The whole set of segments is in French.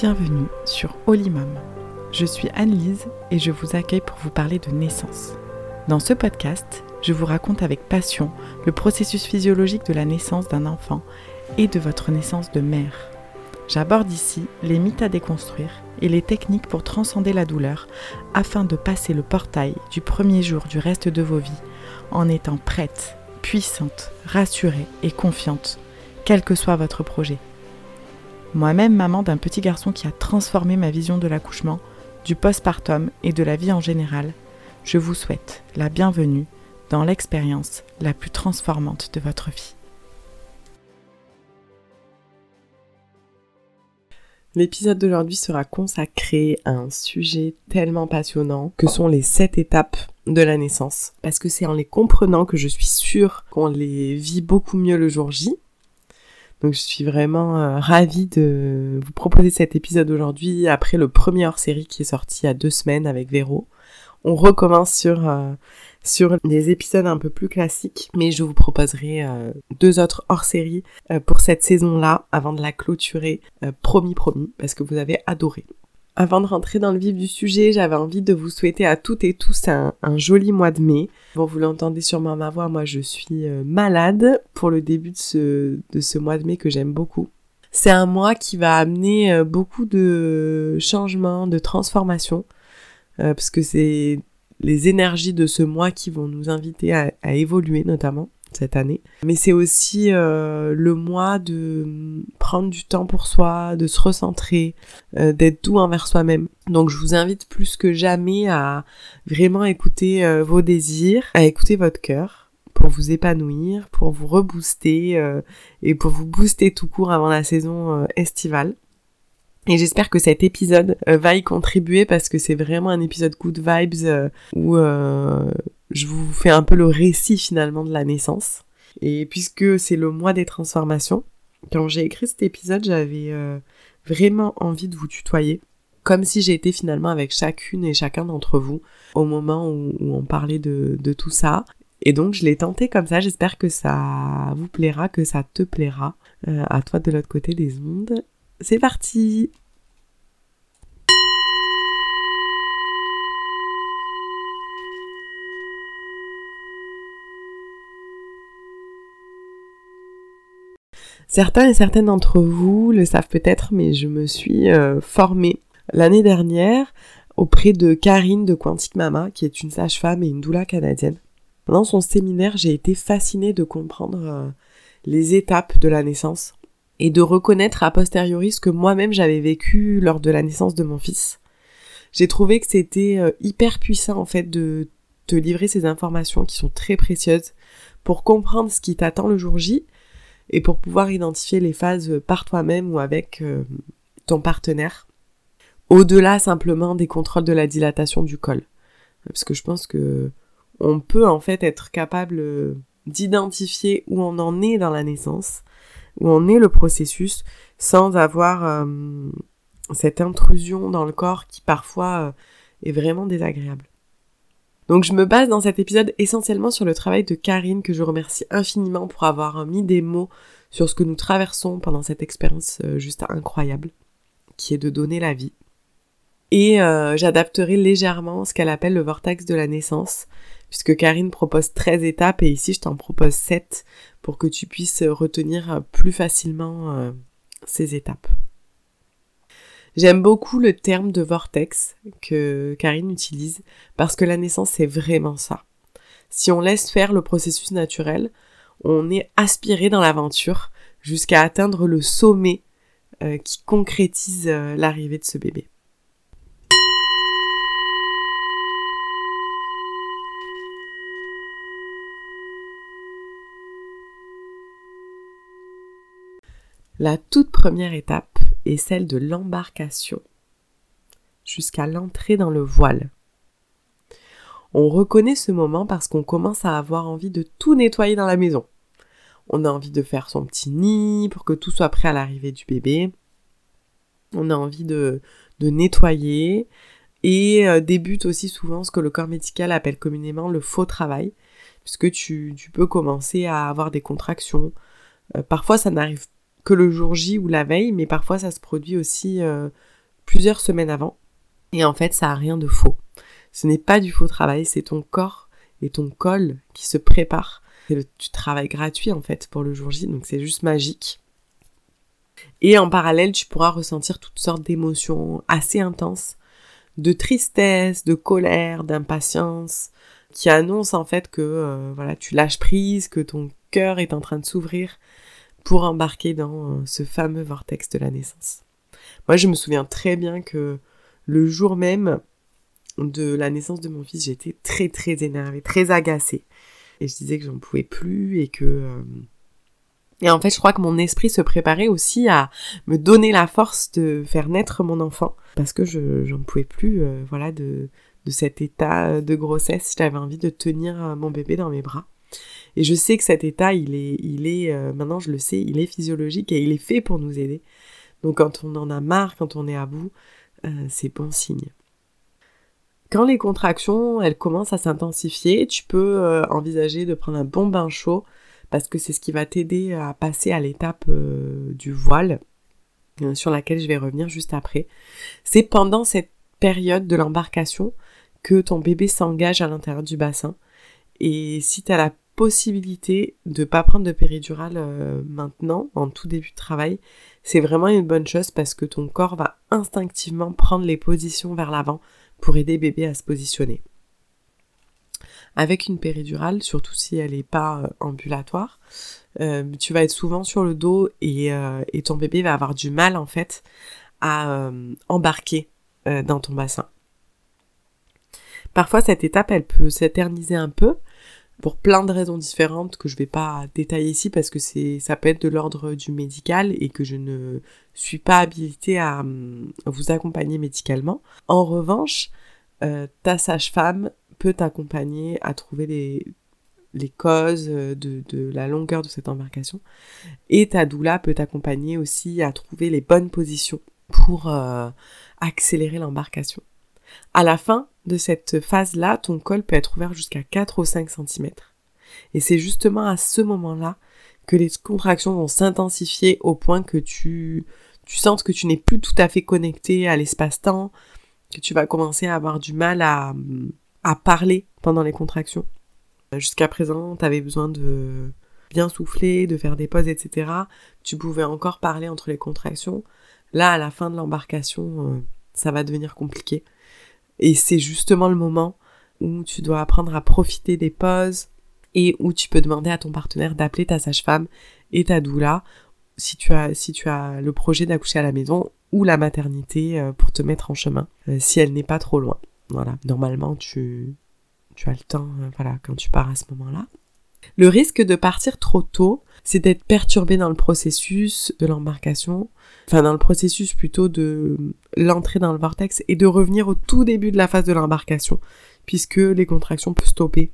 Bienvenue sur Olimum. Je suis Anne-Lise et je vous accueille pour vous parler de naissance. Dans ce podcast, je vous raconte avec passion le processus physiologique de la naissance d'un enfant et de votre naissance de mère. J'aborde ici les mythes à déconstruire et les techniques pour transcender la douleur afin de passer le portail du premier jour du reste de vos vies en étant prête, puissante, rassurée et confiante, quel que soit votre projet. Moi-même maman d'un petit garçon qui a transformé ma vision de l'accouchement, du postpartum et de la vie en général, je vous souhaite la bienvenue dans l'expérience la plus transformante de votre vie. L'épisode d'aujourd'hui sera consacré à un sujet tellement passionnant que sont les sept étapes de la naissance. Parce que c'est en les comprenant que je suis sûre qu'on les vit beaucoup mieux le jour J donc je suis vraiment euh, ravie de vous proposer cet épisode aujourd'hui après le premier hors-série qui est sorti il y a deux semaines avec Véro. On recommence sur euh, des épisodes un peu plus classiques, mais je vous proposerai euh, deux autres hors-série pour cette saison-là avant de la clôturer, promis promis, parce que vous avez adoré. Avant de rentrer dans le vif du sujet, j'avais envie de vous souhaiter à toutes et tous un, joli mois de mai. Vous l'entendez sûrement ma voix, moi je suis euh, malade pour le début de ce, de ce mois de mai que j'aime beaucoup. C'est un mois qui va amener euh, beaucoup de changements, de transformations, euh, parce que c'est les énergies de ce mois qui vont nous inviter à évoluer notamment cette année. Mais c'est aussi euh, le mois de prendre du temps pour soi, de se recentrer, euh, d'être doux envers soi-même. Donc je vous invite plus que jamais à vraiment écouter euh, vos désirs, à écouter votre cœur pour vous épanouir, pour vous rebooster et pour vous booster tout court avant la saison estivale. Et j'espère que cet épisode va y contribuer parce que c'est vraiment un épisode good vibes où je vous fais un peu le récit finalement de la naissance. Et puisque c'est le mois des transformations, quand j'ai écrit cet épisode, j'avais euh, vraiment envie de vous tutoyer, comme si j'étais finalement avec chacune et chacun d'entre vous au moment où, on parlait de, tout ça. Et donc je l'ai tenté comme ça, j'espère que ça vous plaira, que ça te plaira. Euh, à toi de l'autre côté des ondes. C'est parti Certains et certaines d'entre vous le savent peut-être, mais je me suis euh, formée l'année dernière auprès de Karine de Quantique Mama, qui est une sage-femme et une doula canadienne. Pendant son séminaire, j'ai été fascinée de comprendre euh, les étapes de la naissance et de reconnaître a posteriori ce que moi-même j'avais vécu lors de la naissance de mon fils. J'ai trouvé que c'était euh, hyper puissant en fait de te livrer ces informations qui sont très précieuses pour comprendre ce qui t'attend le jour J et pour pouvoir identifier les phases par toi-même ou avec euh, ton partenaire, au-delà simplement des contrôles de la dilatation du col. Parce que je pense que on peut en fait être capable euh, d'identifier où on en est dans la naissance, où on est le processus, sans avoir euh, cette intrusion dans le corps qui parfois est vraiment désagréable. Donc je me base dans cet épisode essentiellement sur le travail de Karine que je remercie infiniment pour avoir mis des mots sur ce que nous traversons pendant cette expérience euh, juste incroyable qui est de donner la vie. Et euh, j'adapterai légèrement ce qu'elle appelle le vortex de la naissance, puisque Karine propose 13 étapes et ici je t'en propose 7 pour que tu puisses retenir plus facilement euh, ces étapes. J'aime beaucoup le terme de vortex que Karine utilise parce que la naissance c'est vraiment ça. Si on laisse faire le processus naturel, on est aspiré dans l'aventure jusqu'à atteindre le sommet euh, qui concrétise euh, l'arrivée de ce bébé. La toute première étape est celle de l'embarcation jusqu'à l'entrée dans le voile. On reconnaît ce moment parce qu'on commence à avoir envie de tout nettoyer dans la maison. On a envie de faire son petit nid pour que tout soit prêt à l'arrivée du bébé. On a envie de, nettoyer et euh, débute aussi souvent ce que le corps médical appelle communément le faux travail, puisque tu, peux commencer à avoir des contractions. Euh, parfois ça n'arrive que le jour J ou la veille, mais parfois ça se produit aussi euh, plusieurs semaines avant. Et en fait, ça a rien de faux. Ce n'est pas du faux travail, c'est ton corps et ton col qui se préparent. C'est le travail gratuit en fait pour le jour J, donc c'est juste magique. Et en parallèle, tu pourras ressentir toutes sortes d'émotions assez intenses, de tristesse, de colère, d'impatience, qui annoncent en fait que euh, voilà, tu lâches prise, que ton cœur est en train de s'ouvrir pour embarquer dans euh, ce fameux vortex de la naissance. Moi, je me souviens très bien que le jour même de la naissance de mon fils, j'étais très très énervée, très agacée. Et je disais que j'en pouvais plus et que... Euh, et en fait, je crois que mon esprit se préparait aussi à me donner la force de faire naître mon enfant. Parce que je j'en pouvais plus, euh, voilà, de, de cet état de grossesse. J'avais envie de tenir mon bébé dans mes bras. Et je sais que cet état, il est, il est, euh, maintenant je le sais, il est physiologique et il est fait pour nous aider. Donc quand on en a marre, quand on est à bout, euh, c'est bon signe. Quand les contractions, elles commencent à s'intensifier, tu peux euh, envisager de prendre un bon bain chaud parce que c'est ce qui va t'aider à passer à l'étape du voile sur laquelle je vais revenir juste après. C'est pendant cette période de l'embarcation que ton bébé s'engage à l'intérieur du bassin. Et si tu as la possibilité de pas prendre de péridurale euh, maintenant, en tout début de travail, c'est vraiment une bonne chose parce que ton corps va instinctivement prendre les positions vers l'avant pour aider bébé à se positionner. Avec une péridurale, surtout si elle n'est pas euh, ambulatoire, euh, tu vas être souvent sur le dos et, et, ton bébé va avoir du mal en fait à embarquer dans ton bassin. Parfois cette étape elle peut s'éterniser un peu, pour plein de raisons différentes que je vais pas détailler ici parce que c'est ça peut être de l'ordre du médical et que je ne suis pas habilitée à, vous accompagner médicalement. En revanche, euh, ta sage-femme peut t'accompagner à trouver les, causes de, de, la longueur de cette embarcation et ta doula peut t'accompagner aussi à trouver les bonnes positions pour euh, accélérer l'embarcation. À la fin de cette phase-là, ton col peut être ouvert jusqu'à 4 ou 5 cm. Et c'est justement à ce moment-là que les contractions vont s'intensifier au point que tu, tu sens que tu n'es plus tout à fait connecté à l'espace-temps, que tu vas commencer à avoir du mal à, à parler pendant les contractions. Jusqu'à présent, tu avais besoin de bien souffler, de faire des pauses, etc. Tu pouvais encore parler entre les contractions. Là, à la fin de l'embarcation, euh, ça va devenir compliqué. Et c'est justement le moment où tu dois apprendre à profiter des pauses et où tu peux demander à ton partenaire d'appeler ta sage-femme et ta doula si tu as, le projet d'accoucher à la maison ou la maternité euh, pour te mettre en chemin euh, si elle n'est pas trop loin. Voilà, normalement tu, tu as le temps, euh, voilà, quand tu pars à ce moment-là. Le risque de partir trop tôt, c'est d'être perturbé dans le processus de l'embarcation, enfin dans le processus plutôt de l'entrée dans le vortex et de revenir au tout début de la phase de l'embarcation, puisque les contractions peuvent stopper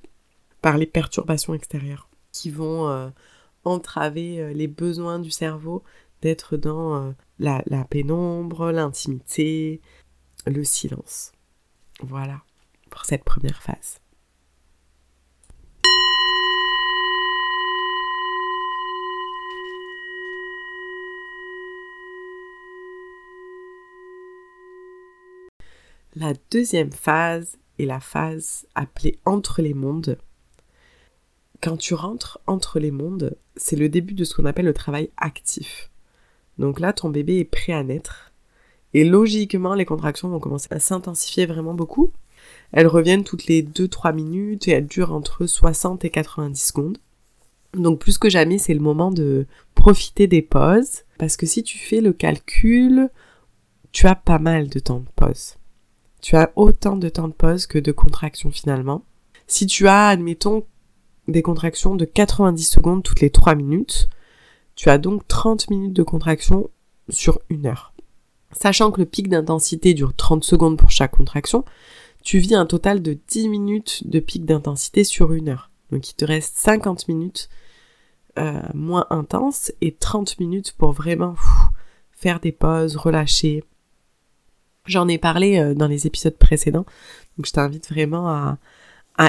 par les perturbations extérieures qui vont euh, entraver euh, les besoins du cerveau d'être dans euh, la, la pénombre, l'intimité, le silence. Voilà pour cette première phase. La deuxième phase est la phase appelée entre les mondes. Quand tu rentres entre les mondes, c'est le début de ce qu'on appelle le travail actif. Donc là, ton bébé est prêt à naître. Et logiquement, les contractions vont commencer à s'intensifier vraiment beaucoup. Elles reviennent toutes les 2-3 minutes et elles durent entre 60 et 90 secondes. Donc plus que jamais, c'est le moment de profiter des pauses. Parce que si tu fais le calcul, tu as pas mal de temps de pause tu as autant de temps de pause que de contractions finalement. Si tu as, admettons, des contractions de 90 secondes toutes les 3 minutes, tu as donc 30 minutes de contraction sur une heure. Sachant que le pic d'intensité dure 30 secondes pour chaque contraction, tu vis un total de 10 minutes de pic d'intensité sur une heure. Donc il te reste 50 minutes euh, moins intenses et 30 minutes pour vraiment faire des pauses, relâcher, J'en ai parlé euh, dans les épisodes précédents, donc je t'invite vraiment à,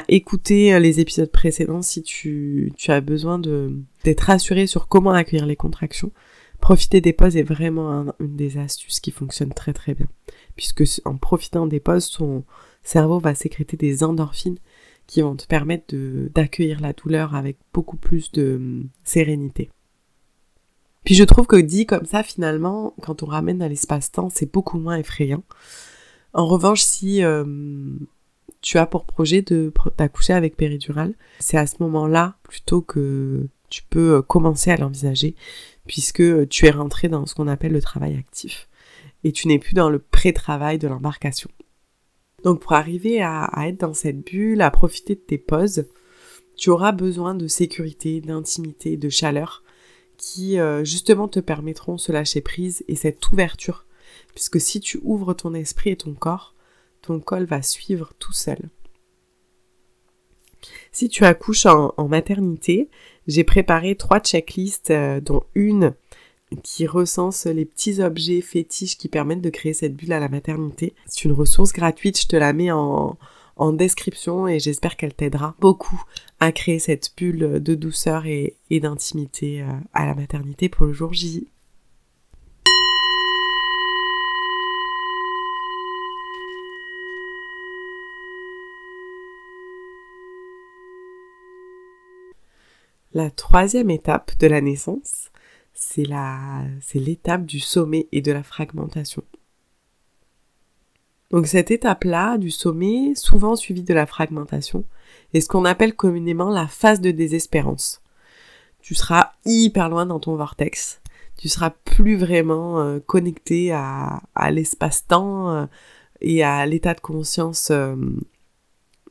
écouter euh, les épisodes précédents si tu, as besoin d'être rassuré sur comment accueillir les contractions. Profiter des pauses est vraiment une des astuces qui fonctionne très très bien. Puisque en profitant des pauses, ton cerveau va sécréter des endorphines qui vont te permettre d'accueillir la douleur avec beaucoup plus de sérénité. Puis je trouve que dit comme ça, finalement, quand on ramène à l'espace-temps, c'est beaucoup moins effrayant. En revanche, si hum, tu as pour projet de d'accoucher avec péridurale, c'est à ce moment-là plutôt que tu peux euh, commencer à l'envisager puisque euh, tu es rentré dans ce qu'on appelle le travail actif et tu n'es plus dans le pré-travail de l'embarcation. Donc pour arriver à, être dans cette bulle, à profiter de tes pauses, tu auras besoin de sécurité, d'intimité, de chaleur qui euh, justement te permettront ce lâcher prise et cette ouverture. Puisque si tu ouvres ton esprit et ton corps, ton col va suivre tout seul. Si tu accouches en, maternité, j'ai préparé trois checklists, euh, dont une qui recense les petits objets fétiches qui permettent de créer cette bulle à la maternité. C'est une ressource gratuite, je te la mets en, description et j'espère qu'elle t'aidera beaucoup à créer cette bulle de douceur et, d'intimité euh, à la maternité pour le jour J. La troisième étape de la naissance, c'est l'étape du sommet et de la fragmentation. Donc cette étape-là du sommet, souvent suivie de la fragmentation, est ce qu'on appelle communément la phase de désespérance. Tu seras hyper loin dans ton vortex. Tu seras plus vraiment euh, connecté à, l'espace-temps euh, et à l'état de conscience euh,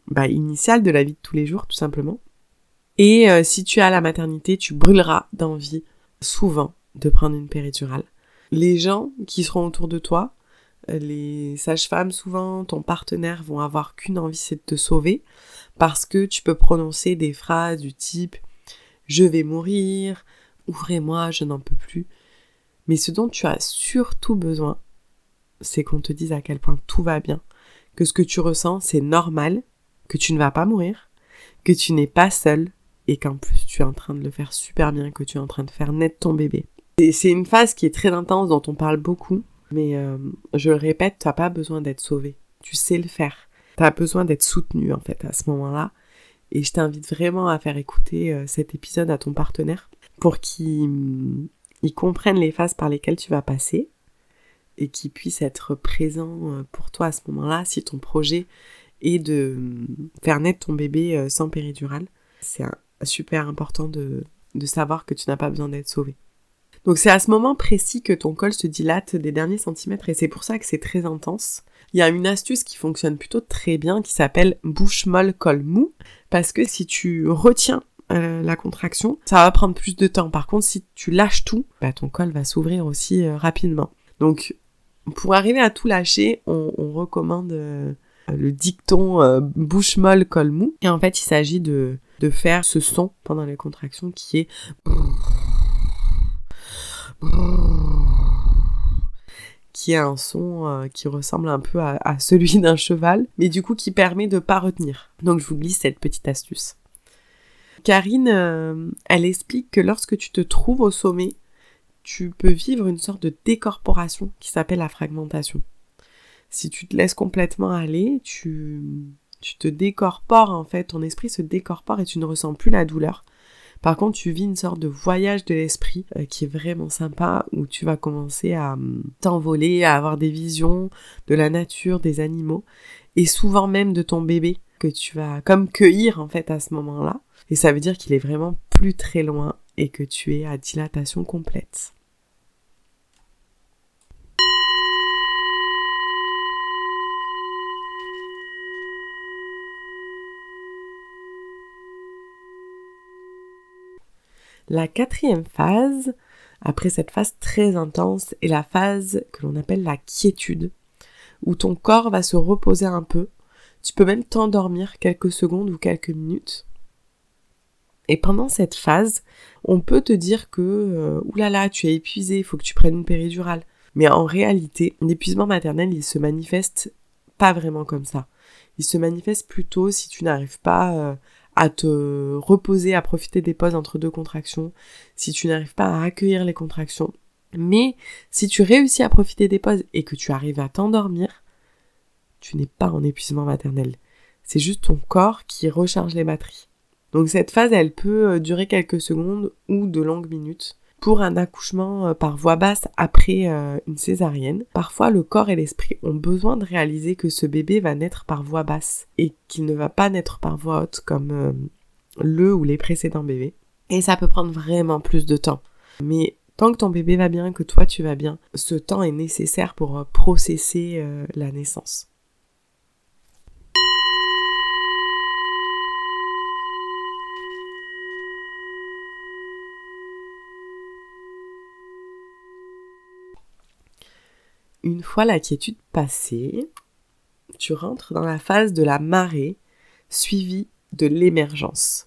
bah, initial de la vie de tous les jours, tout simplement. Et si tu as la maternité, tu brûleras d'envie souvent de prendre une péridurale. Les gens qui seront autour de toi, les sages-femmes souvent, ton partenaire vont avoir qu'une envie, c'est de te sauver parce que tu peux prononcer des phrases du type je vais mourir, ouvrez-moi, je n'en peux plus. Mais ce dont tu as surtout besoin, c'est qu'on te dise à quel point tout va bien, que ce que tu ressens, c'est normal, que tu ne vas pas mourir, que tu n'es pas seul, et qu'en plus tu es en train de le faire super bien, que tu es en train de faire naître ton bébé. C'est une phase qui est très intense, dont on parle beaucoup, mais euh, je le répète, tu n'as pas besoin d'être sauvé. Tu sais le faire. Tu as besoin d'être soutenu en fait à ce moment-là. Et je t'invite vraiment à faire écouter euh, cet épisode à ton partenaire pour qu'il comprenne les phases par lesquelles tu vas passer et qu'il puisse être présent euh, pour toi à ce moment-là si ton projet est de faire naître ton bébé sans péridurale. C'est super important de, savoir que tu n'as pas besoin d'être sauvé. Donc c'est à ce moment précis que ton col se dilate des derniers centimètres et c'est pour ça que c'est très intense. Il y a une astuce qui fonctionne plutôt très bien qui s'appelle bouche molle col mou parce que si tu retiens euh, la contraction, ça va prendre plus de temps. Par contre, si tu lâches tout, bah, ton col va s'ouvrir aussi euh, rapidement. Donc pour arriver à tout lâcher, on, recommande euh, le dicton bouche molle col mou et en fait il s'agit de de faire ce son pendant les contractions qui est qui est un son euh, qui ressemble un peu à, celui d'un cheval, mais du coup qui permet de pas retenir. Donc je vous glisse cette petite astuce. Karine, euh, elle explique que lorsque tu te trouves au sommet, tu peux vivre une sorte de décorporation qui s'appelle la fragmentation. Si tu te laisses complètement aller, tu tu te décorpores en fait, ton esprit se décorpore et tu ne ressens plus la douleur. Par contre, tu vis une sorte de voyage de l'esprit euh, qui est vraiment sympa où tu vas commencer à hum, t'envoler, à avoir des visions de la nature, des animaux et souvent même de ton bébé que tu vas comme cueillir en fait à ce moment-là. Et ça veut dire qu'il est vraiment plus très loin et que tu es à dilatation complète. La quatrième phase, après cette phase très intense, est la phase que l'on appelle la quiétude, où ton corps va se reposer un peu. Tu peux même t'endormir quelques secondes ou quelques minutes. Et pendant cette phase, on peut te dire que euh, oulala, tu es épuisé, il faut que tu prennes une péridurale. Mais en réalité, l'épuisement maternel, il se manifeste pas vraiment comme ça. Il se manifeste plutôt si tu n'arrives pas euh, à te reposer, à profiter des pauses entre deux contractions, si tu n'arrives pas à accueillir les contractions, Mais si tu réussis à profiter des pauses et que tu arrives à t'endormir, tu n'es pas en épuisement maternel. C'est juste ton corps qui recharge les batteries. Donc cette phase, elle peut euh, durer quelques secondes ou de longues minutes. Pour un accouchement euh, par voie basse après euh, une césarienne, parfois le corps et l'esprit ont besoin de réaliser que ce bébé va naître par voie basse et qu'il ne va pas naître par voie haute comme le ou les précédents bébés. Et ça peut prendre vraiment plus de temps. Mais tant que ton bébé va bien, que toi tu vas bien, ce temps est nécessaire pour processer la naissance. Une fois la quiétude passée, tu rentres dans la phase de la marée suivie de l'émergence.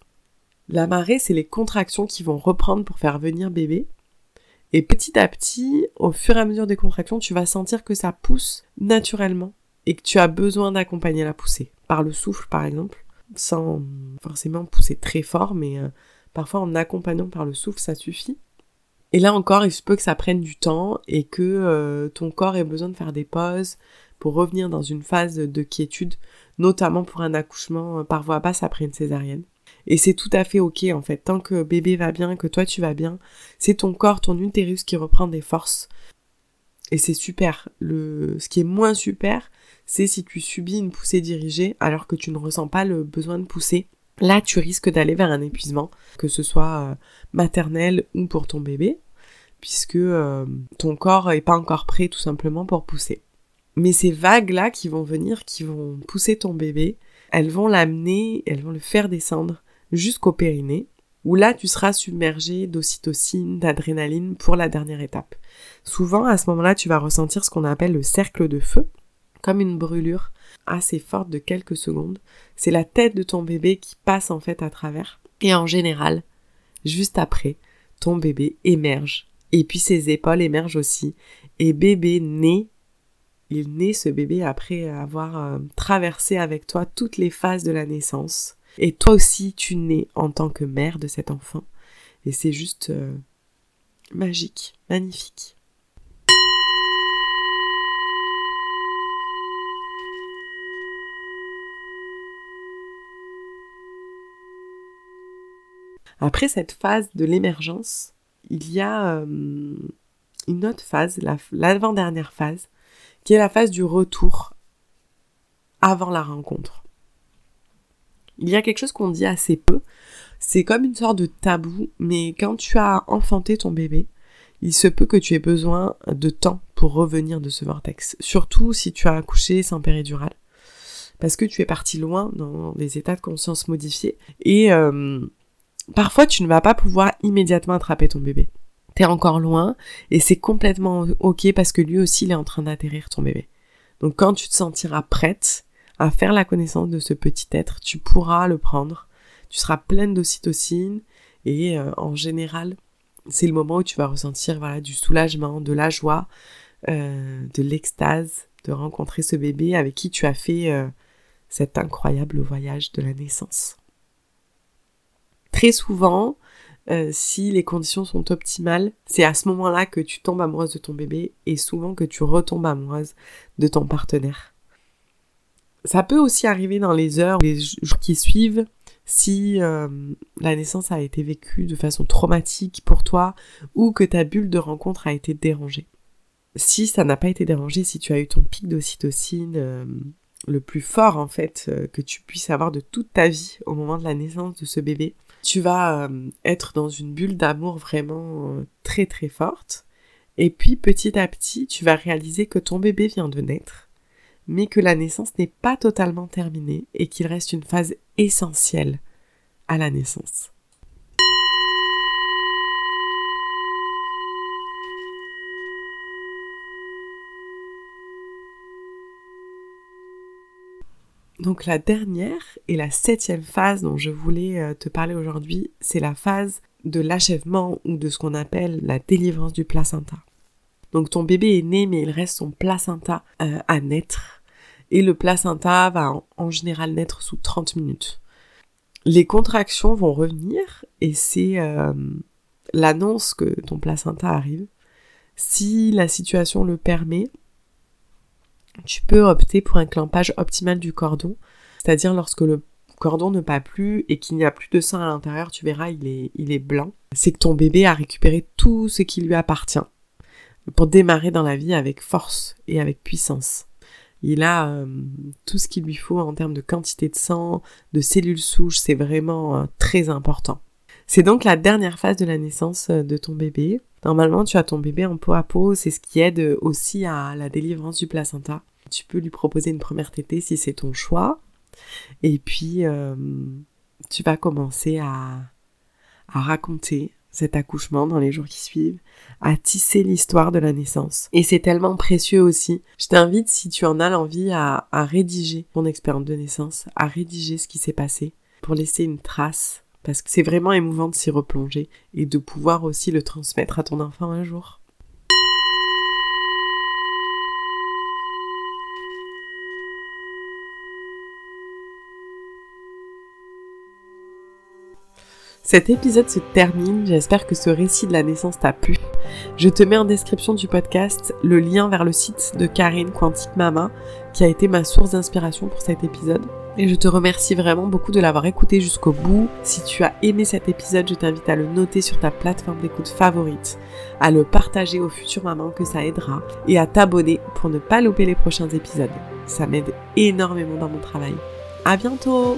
La marée, c'est les contractions qui vont reprendre pour faire venir bébé. Et petit à petit, au fur et à mesure des contractions, tu vas sentir que ça pousse naturellement et que tu as besoin d'accompagner la poussée. Par le souffle, par exemple, sans forcément pousser très fort, mais euh, parfois en accompagnant par le souffle, ça suffit. Et là encore, il se peut que ça prenne du temps et que euh, ton corps ait besoin de faire des pauses pour revenir dans une phase de quiétude, notamment pour un accouchement euh, par voie basse après une césarienne. Et c'est tout à fait ok en fait, tant que bébé va bien, que toi tu vas bien, c'est ton corps, ton utérus qui reprend des forces. Et c'est super. Le... Ce qui est moins super, c'est si tu subis une poussée dirigée alors que tu ne ressens pas le besoin de pousser Là, tu risques d'aller vers un épuisement, que ce soit euh, maternel ou pour ton bébé, puisque euh, ton corps n'est pas encore prêt tout simplement pour pousser. Mais ces vagues-là qui vont venir, qui vont pousser ton bébé, elles vont l'amener, elles vont le faire descendre jusqu'au périnée, où là tu seras submergé d'ocytocine, d'adrénaline pour la dernière étape. Souvent, à ce moment-là, tu vas ressentir ce qu'on appelle le cercle de feu, comme une brûlure assez forte de quelques secondes. C'est la tête de ton bébé qui passe en fait à travers. Et en général, juste après, ton bébé émerge. Et puis ses épaules émergent aussi. Et bébé naît. Il naît ce bébé après avoir euh, traversé avec toi toutes les phases de la naissance. Et toi aussi, tu nais en tant que mère de cet enfant. Et c'est juste euh, magique, magnifique. Après cette phase de l'émergence, il y a euh, une autre phase, l'avant-dernière phase, qui est la phase du retour avant la rencontre. Il y a quelque chose qu'on dit assez peu, c'est comme une sorte de tabou, mais quand tu as enfanté ton bébé, il se peut que tu aies besoin de temps pour revenir de ce vortex, surtout si tu as accouché sans péridurale, parce que tu es parti loin dans des états de conscience modifiés, et euh, Parfois, tu ne vas pas pouvoir immédiatement attraper ton bébé. T'es encore loin et c'est complètement ok parce que lui aussi il est en train d'atterrir ton bébé. Donc quand tu te sentiras prête à faire la connaissance de ce petit être, tu pourras le prendre. Tu seras pleine d'ocytocine et euh, en général, c'est le moment où tu vas ressentir voilà du soulagement, de la joie, euh, de l'extase de rencontrer ce bébé avec qui tu as fait euh, cet incroyable voyage de la naissance. Très souvent, euh, si les conditions sont optimales, c'est à ce moment-là que tu tombes amoureuse de ton bébé et souvent que tu retombes amoureuse de ton partenaire. Ça peut aussi arriver dans les heures les jours qui suivent si euh, la naissance a été vécue de façon traumatique pour toi ou que ta bulle de rencontre a été dérangée. Si ça n'a pas été dérangé, si tu as eu ton pic d'ocytocine euh, le plus fort en fait que tu puisses avoir de toute ta vie au moment de la naissance de ce bébé, tu vas euh, être dans une bulle d'amour vraiment euh, très très forte. Et puis petit à petit, tu vas réaliser que ton bébé vient de naître, mais que la naissance n'est pas totalement terminée et qu'il reste une phase essentielle à la naissance. Donc la dernière et la septième phase dont je voulais euh, te parler aujourd'hui, c'est la phase de l'achèvement ou de ce qu'on appelle la délivrance du placenta. Donc ton bébé est né mais il reste son placenta euh, à naître et le placenta va en, général naître sous 30 minutes. Les contractions vont revenir et c'est euh, l'annonce que ton placenta arrive. Si la situation le permet, tu peux opter pour un clampage optimal du cordon, c'est-à-dire lorsque le cordon ne pas plus et qu'il n'y a plus de sang à l'intérieur, tu verras, il est, il est blanc. C'est que ton bébé a récupéré tout ce qui lui appartient pour démarrer dans la vie avec force et avec puissance. Il a euh, tout ce qu'il lui faut en termes de quantité de sang, de cellules souches, c'est vraiment euh, très important. C'est donc la dernière phase de la naissance euh, de ton bébé. Normalement, tu as ton bébé en peau à peau, c'est ce qui aide aussi à la délivrance du placenta. Tu peux lui proposer une première tétée si c'est ton choix. Et puis, tu vas commencer à, à raconter cet accouchement dans les jours qui suivent, à tisser l'histoire de la naissance. Et c'est tellement précieux aussi. Je t'invite, si tu en as l'envie, à, à rédiger ton expérience de naissance, à rédiger ce qui s'est passé, pour laisser une trace, parce que c'est vraiment émouvant de s'y replonger et de pouvoir aussi le transmettre à ton enfant un jour. Cet épisode se termine, j'espère que ce récit de la naissance t'a plu. Je te mets en description du podcast le lien vers le site de Karine Quantique Mama, qui a été ma source d'inspiration pour cet épisode. Et je te remercie vraiment beaucoup de l'avoir écouté jusqu'au bout. Si tu as aimé cet épisode, je t'invite à le noter sur ta plateforme d'écoute favorite, à le partager aux futures mamans que ça aidera, et à t'abonner pour ne pas louper les prochains épisodes. Ça m'aide énormément dans mon travail. À bientôt!